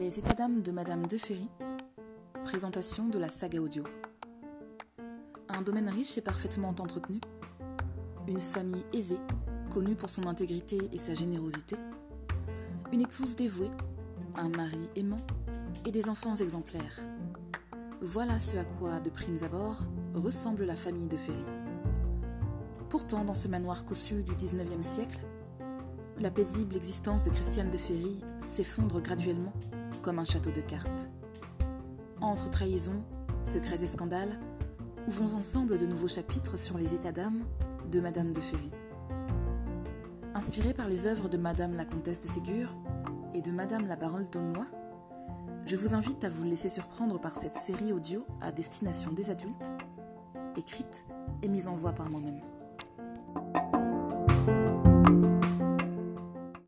Les états d'âme de Madame de Ferry. Présentation de la saga audio. Un domaine riche et parfaitement entretenu. Une famille aisée, connue pour son intégrité et sa générosité. Une épouse dévouée, un mari aimant et des enfants exemplaires. Voilà ce à quoi, de primes abords, ressemble la famille de Ferry. Pourtant, dans ce manoir cossu du XIXe siècle, la paisible existence de Christiane de Ferry s'effondre graduellement comme un château de cartes. Entre trahisons, secrets et scandales, ouvrons ensemble de nouveaux chapitres sur les états d'âme de Madame de Ferry. Inspiré par les œuvres de Madame la Comtesse de Ségur et de Madame la Baronne d'Aulnoy, je vous invite à vous laisser surprendre par cette série audio à destination des adultes, écrite et mise en voix par moi-même.